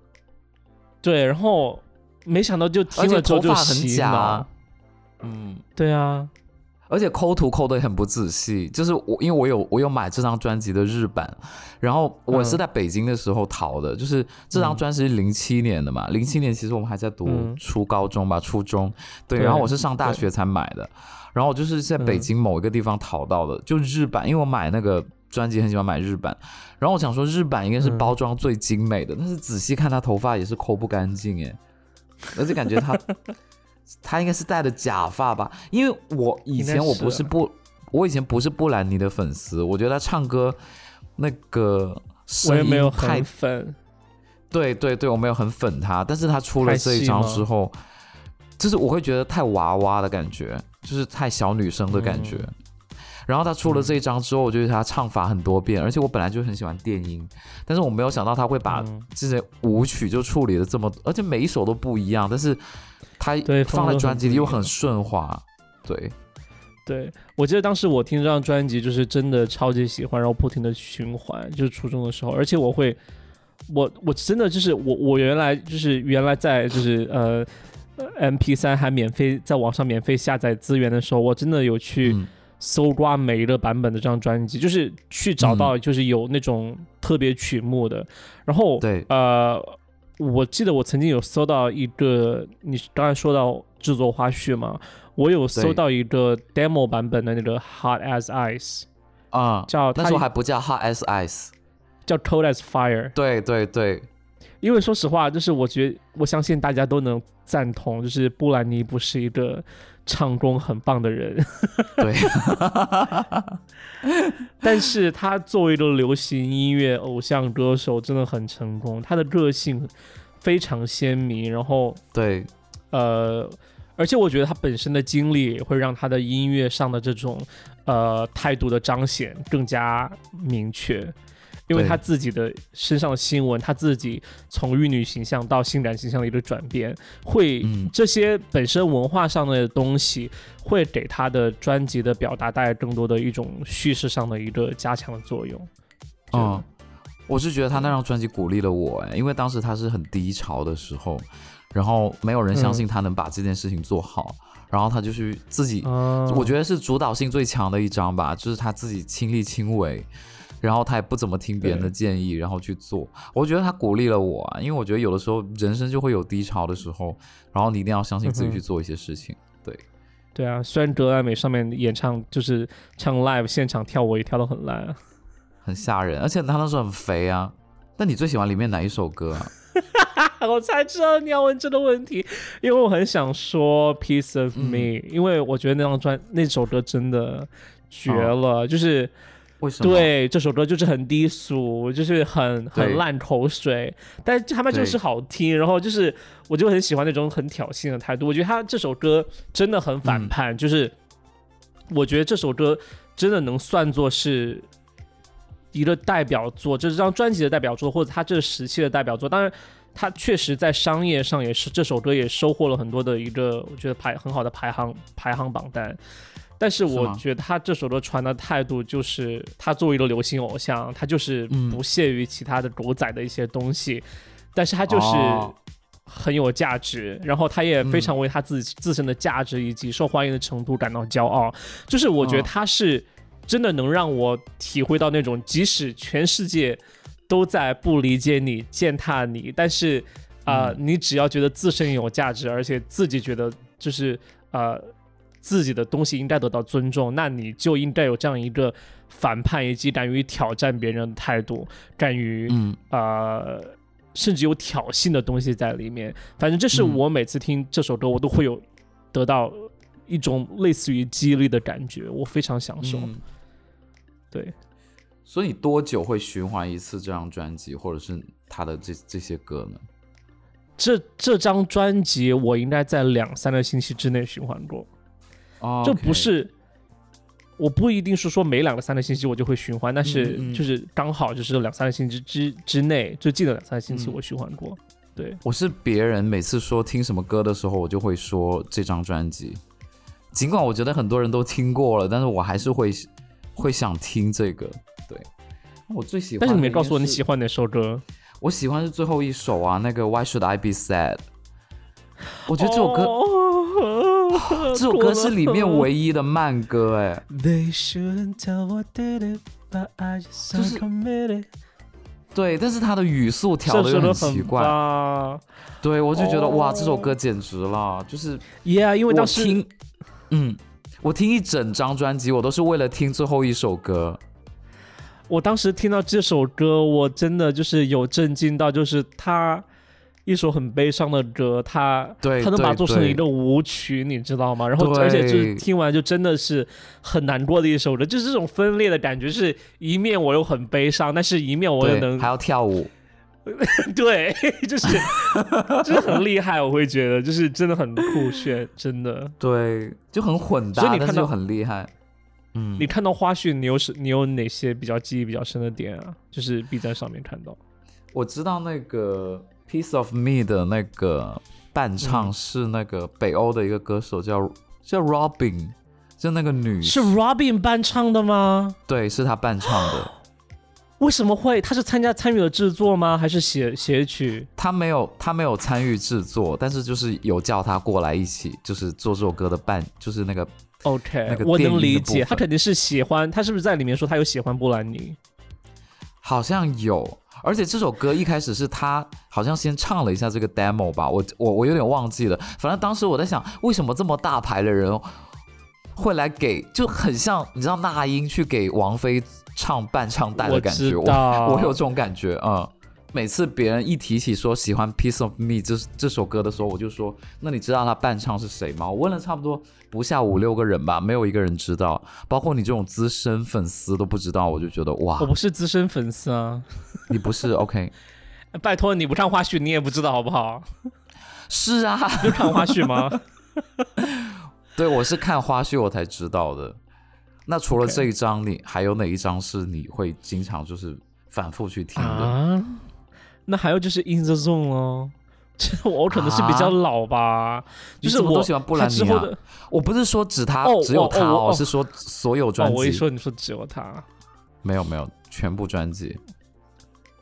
对，然后没想到就而且听了之后就头发很洗假脑，，嗯。对啊，而且抠图抠的也很不仔细，就是我因为我有我有买这张专辑的日版，然后我是嗯在北京的时候淘的，就是这张嗯专辑是零七年的嘛，零七年其实我们还在读嗯。初高中吧，初中，对，然后我是上大学才买的，然后我就是在北嗯京某一个地方淘到的，就日版，因为我买那个专辑很喜欢买日版，然后我想说日版应该是嗯。包装最精美的，但是仔细看他头发也是抠不干净哎，而且感觉他 他应该是戴的假发吧，因为我以前我不是布，我以前不是布兰妮的粉丝，我觉得他唱歌那个我声也没有音太很粉，对对对，我没有很粉他，但是他出了这一张之后，就是我会觉得太娃娃的感觉，就是太小女生的感觉。嗯然后他出了这一张之后，我觉得他唱法很多变，而且我本来就很喜欢电音，但是我没有想到他会把嗯。这些舞曲就处理的这么，而且每一首都不一样，但是他对放在专辑里又很顺滑，对，对，我记得当时我听这张专辑，就是真的超级喜欢，然后不停的循环，就是初中的时候，而且我会，我我真的就是我我原来就是原来在就是呃呃 MP 三还免费在网上免费下载资源的时候，我真的有去嗯搜刮每一个版本的这张专辑，就是去找到就是有那种特别曲目的，然后对。呃，我记得我曾经有搜到一个，你刚才说到制作花絮嘛，我有搜到一个 demo 版本的那个 Hot as Ice，啊、叫它那时候还不叫 Hot as Ice，叫 Cold as Fire，对对对，因为说实话，就是我觉得我相信大家都能赞同，就是布兰妮不是一个唱功很棒的人，对，但是他作为一个流行音乐偶像歌手，真的很成功，他的个性非常鲜明，然后对，呃，而且我觉得他本身的经历会让他的音乐上的这种呃态度的彰显更加明确。因为他自己的身上的新闻，他自己从玉女形象到性感形象的一个转变，会这些本身文化上的东西，会给他的专辑的表达带来更多的一种叙事上的一个加强的作用。嗯，我是觉得他那张专辑鼓励了我，哎，因为当时他是很低潮的时候，然后没有人相信他能把这件事情做好。然后他就去自己，我觉得是主导性最强的一张吧，就是他自己亲力亲为，然后他也不怎么听别人的建议，然后去做。我觉得他鼓励了我啊，因为我觉得有的时候人生就会有低潮的时候，然后你一定要相信自己去做一些事情。对，对啊，虽然格莱美上面演唱就是唱 live 现场跳舞也跳得很烂，啊，很吓人，而且他那时候很肥啊。那你最喜欢里面哪一首歌啊？我才知道你要问这个问题，因为我很想说《Piece of Me》，因为我觉得那张专那首歌真的绝了，就是为什么？对，这首歌就是很低俗，就是很很烂口水，但是他们就是好听，然后就是我就很喜欢那种很挑衅的态度。我觉得他这首歌真的很反叛，就是我觉得这首歌真的能算作是一个代表作，这张专辑的代表作，或者他这个时期的代表作。当然。他确实在商业上也是这首歌也收获了很多的一个我觉得排很好的排行排行榜单，但是我觉得他这首歌传的态度就是他作为一个流行偶像，他就是不屑于其他的狗仔的一些东西，但是他就是很有价值，然后他也非常为他自己自身的价值以及受欢迎的程度感到骄傲，就是我觉得他是真的能让我体会到那种即使全世界。都在不理解你、践踏你，但是啊，你只要觉得自身有价值，而且自己觉得就是呃自己的东西应该得到尊重，那你就应该有这样一个反叛以及敢于挑战别人的态度，敢于嗯呃甚至有挑衅的东西在里面。反正这是我每次听这首歌，我都会有得到一种类似于激励的感觉，我非常享受。对。所以你多久会循环一次这张专辑，或者是他的这这些歌呢？这这张专辑我应该在两三个星期之内循环过。哦，这不是，我不一定是说每两个三个星期我就会循环，但是就是刚好就是两三个星期之之内最近的两三个星期我循环过。对，我是别人每次说听什么歌的时候，我就会说这张专辑，尽管我觉得很多人都听过了，但是我还是会会想听这个。对，我最喜欢。但是你没告诉我你喜欢哪首歌？我喜欢是最后一首啊，那个 Why Should I Be Sad？我觉得这首歌，这首歌是里面唯一的慢歌哎。就是对，但是他的语速调的又很奇怪。对，我就觉得哇，这首歌简直了，就是 Yeah，因为当时听，嗯，我听一整张专辑，我都是为了听最后一首歌。我当时听到这首歌，我真的就是有震惊到，就是他一首很悲伤的歌，他他能把它做成一个舞曲，你知道吗？然后而且就是听完就真的是很难过的一首歌，就是这种分裂的感觉，是一面我又很悲伤，但是一面我又能还要跳舞，对，就是就是很厉害，我会觉得就是真的很酷炫，真的对，就很混搭，所以你看到很厉害。嗯，你看到花絮，你有是，你有哪些比较记忆比较深的点啊？就是 B 站上面看到，我知道那个《Piece of Me》的那个伴唱是那个北欧的一个歌手，叫叫 Robin，就那个女是 Robin 伴唱的吗？对，是他伴唱的。为什么会？他是参加参与了制作吗？还是写写曲？他没有，他没有参与制作，但是就是有叫他过来一起，就是做这首歌的伴，就是那个。OK，我能理解，他肯定是喜欢。他是不是在里面说他有喜欢布兰妮？好像有，而且这首歌一开始是他好像先唱了一下这个 demo 吧，我我我有点忘记了。反正当时我在想，为什么这么大牌的人会来给，就很像你知道那英去给王菲唱伴唱带的感觉，我我有这种感觉啊。每次别人一提起说喜欢《Piece of Me》这这首歌的时候，我就说：“那你知道他伴唱是谁吗？”我问了差不多不下五六个人吧，没有一个人知道，包括你这种资深粉丝都不知道。我就觉得哇，我不是资深粉丝啊，你不是 OK？拜托你不看花絮，你也不知道好不好？是啊，就看花絮吗？对，我是看花絮我才知道的。那除了这一张，你还有哪一张是你会经常就是？反复去听的。啊，那还有就是 In the Zone 哦，这我可能是比较老吧，就是我你怎么都喜欢布兰妮啊？他之后的我不是说指他哦只有他哦哦哦。是说所有哦，专辑。我一说你说只有他，没有没有，全部专辑。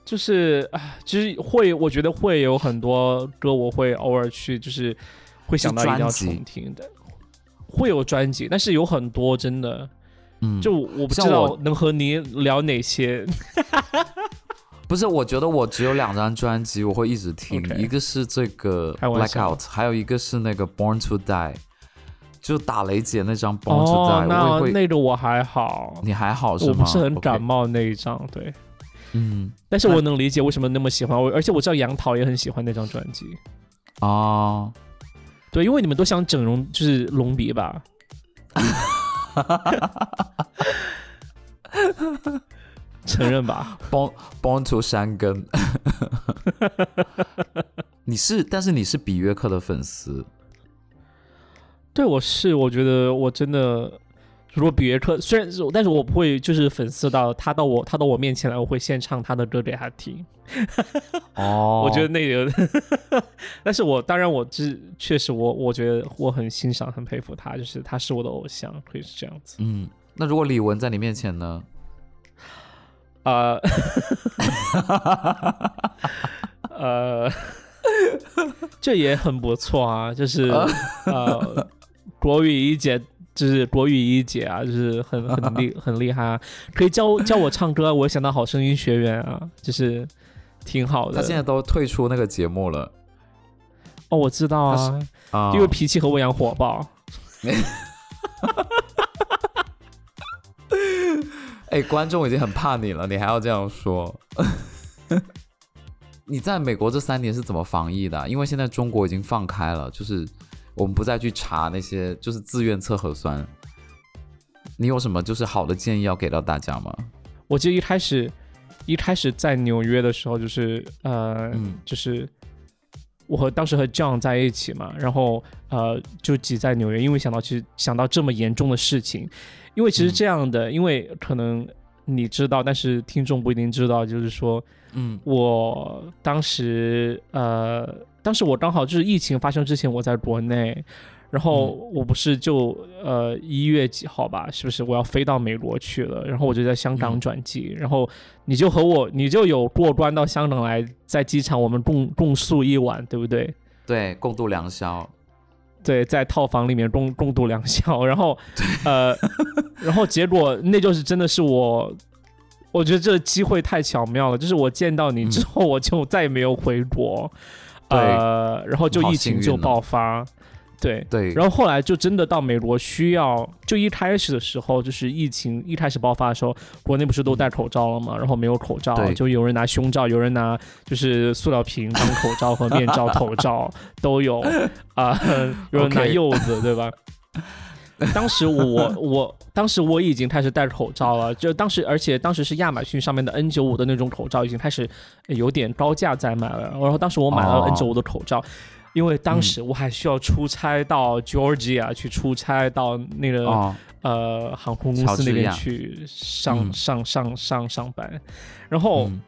就是啊，其实会，我觉得会有很多歌，我会偶尔去，就是会想到一定要听的，会有专辑，但是有很多真的，嗯，就我不知道能和你聊哪些。不是，我觉得我只有两张专辑我会一直听一个是这个 Blackout，还有一个是那个 Born to Die，就打雷姐那张 Born to 哦 Die，、，哦那。那个我还好，你还好是吗？我不是很感冒那一张，对。嗯，但是我能理解为什么那么喜欢我，而且我知道杨桃也很喜欢那张专辑。啊，对，因为你们都想整容，就是隆鼻吧？承认吧？Born Born to 山根。你是，但是你是比约克的粉丝，对，我是，我觉得我真的，如果比约克，虽然是，但是我不会就是粉丝到他到我他到我面前来，我会先唱他的歌给他听。哦，我觉得那个，但是我当然我是确实我我觉得我很欣赏很佩服他，就是他是我的偶像，可以是这样子。嗯，那如果李玟在你面前呢？呃，呃，这也很不错啊，就是呃，国语一姐就是国语一姐啊，就是很很厉 很厉害啊，可以教教我唱歌啊，我想到好声音学员啊，就是挺好的。他现在都退出那个节目了哦，我知道啊，啊，因为脾气和我一样火爆。哎，观众已经很怕你了，你还要这样说？你在美国这三年是怎么防疫的啊、因为现在中国已经放开了，就是我们不再去查那些，就是自愿测核酸。你有什么就是好的建议要给到大家吗？我记得一开始一开始在纽约的时候，就是呃，嗯就是我和当时和 John 在一起嘛，然后呃就挤在纽约，因为想到其实想到这么严重的事情，因为其实嗯这样的，因为可能你知道，但是听众不一定知道，就是说嗯我当时呃，当时我刚好就是疫情发生之前，我在国内，然后我不是就呃一月几号吧，是不是我要飞到美国去了？然后我就在香港嗯转机，然后你就和我，你就有过关到香港来，在机场我们共共宿一晚，对不对？对，共度良宵。对，在套房里面共共 度良宵，然后呃，然后结果那就是真的是我，我觉得这个机会太巧妙了，就是我见到你之后，我就再也没有回国，对。呃，然后就疫情就爆发，对。对，然后后来就真的到美国需要，就一开始的时候，就是疫情一开始爆发的时候，国内不是都戴口罩了吗？然后没有口罩，就有人拿胸罩，有人拿就是塑料瓶当口罩和面罩、头罩都有，啊、有人拿柚子，对吧？当时我我当时我已经开始戴口罩了，就当时而且当时是亚马逊上面的 N 九五的那种口罩已经开始有点高价在卖了，然后当时我买了哦 N 九五的口罩。因为当时我还需要出差到 Georgia 去出差到那个、哦，呃航空公司那边去上、嗯。上上上上班，然后、嗯。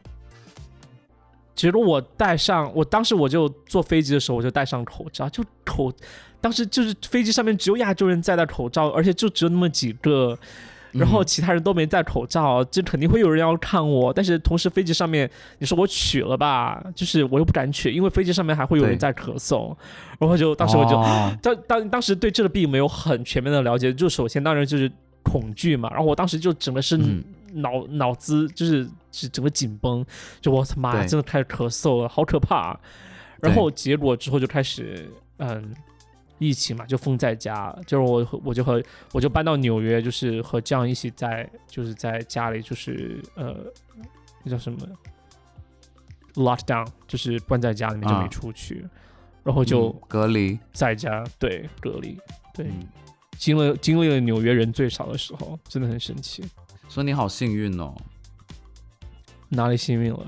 结果我戴上，我当时我就坐飞机的时候我就戴上口罩，就口，当时就是飞机上面只有亚洲人在戴口罩，而且就只有那么几个，然后嗯。其他人都没戴口罩，这肯定会有人要看我。但是同时飞机上面，你说我取了吧，就是我又不敢取，因为飞机上面还会有人在咳嗽，然后就当时我就哦。当当当时对这个病没有很全面的了解，就首先当然就是恐惧嘛，然后我当时就整个是嗯。脑、脑子就是是整个紧绷，就我他妈对。真的开始咳嗽了，好可怕。然后结果之后就开始嗯。疫情嘛，就封在家，就是我我就和我就搬到纽约，就是和这样一起在就是在家里，就是呃，那叫什么 lockdown，就是关在家里面就没啊出去，然后就嗯隔离，在家对隔离，对，嗯，经历经历了纽约人最少的时候，真的很神奇。所以你好幸运哦。哪里幸运了？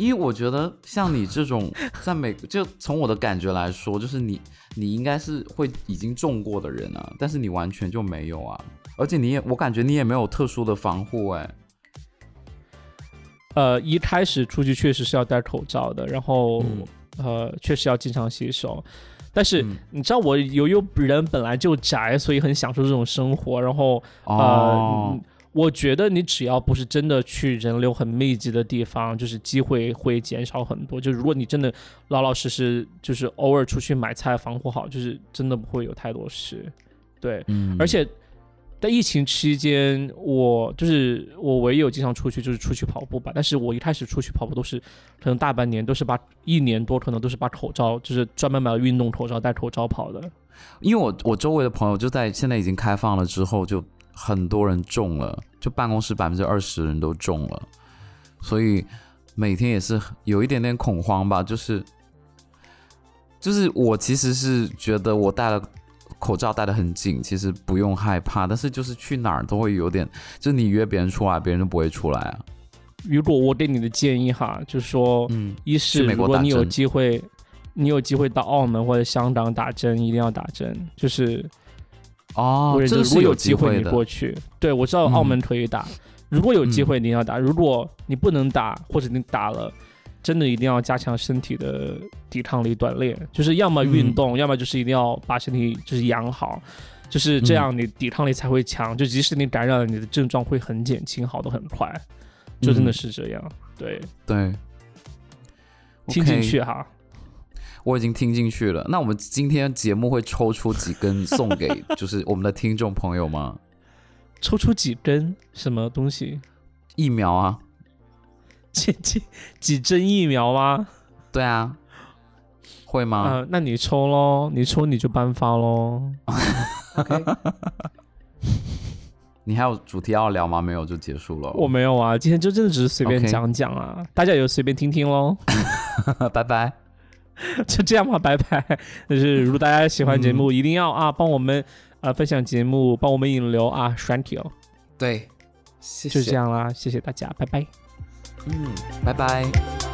因为我觉得像你这种在美，就从我的感觉来说，就是你你应该是会已经中过的人啊，但是你完全就没有啊，而且你也我感觉你也没有特殊的防护哎、呃，一开始出去确实是要戴口罩的，然后、嗯呃，确实要经常洗手。但是、嗯你知道，我由于人本来就宅，所以很享受这种生活。然后哦呃，嗯我觉得你只要不是真的去人流很密集的地方，就是机会会减少很多。就如果你真的老老实实，就是偶尔出去买菜防护好，就是真的不会有太多事。对，嗯而且在疫情期间，我就是我唯一有经常出去就是出去跑步吧。但是我一开始出去跑步都是可能大半年都是把一年多可能都是把口罩，就是专门买了运动口罩戴口罩跑的。因为我我周围的朋友就在现在已经开放了之后，就很多人中了，就办公室百分之二十人都中了，所以每天也是有一点点恐慌吧，就是就是我其实是觉得我戴了口罩戴得很紧，其实不用害怕，但是就是去哪儿都会有点，就你约别人出来，别人都不会出来啊。如果我给你的建议哈，就是说，嗯，一是美国打如果你有机会，你有机会到澳门或者香港打针，一定要打针。就是哦或者，这是是如果有机机会你。过去，对我知道澳门可以打，如果有机会你要打，如果你不能打或者你打了，真的一定要加强身体的抵抗力锻炼，就是要么运动，要么就是一定要把身体就是养好。就是这样，你抵抗力才会强。就即使你感染了，你的症状会很减轻，好的很快。就真的嗯是这样。对，对，听进去哈。我已经听进去了。那我们今天节目会抽出几根送给 就是我们的听众朋友吗？抽出几根什么东西？疫苗啊，几几几针疫苗吗？对啊，会吗？呃、那你抽喽，你抽你就颁发喽。你还有主题要聊吗？没有就结束了。我没有啊，今天就真的只是随便讲讲啊大家也就随便听听喽。拜拜。就这样吧，拜拜。就是 如果大家喜欢节目，一定要啊帮我们呃分享节目，帮我们引流啊，thank you。对，谢就这。样啦，谢谢大家，拜拜。嗯，拜拜。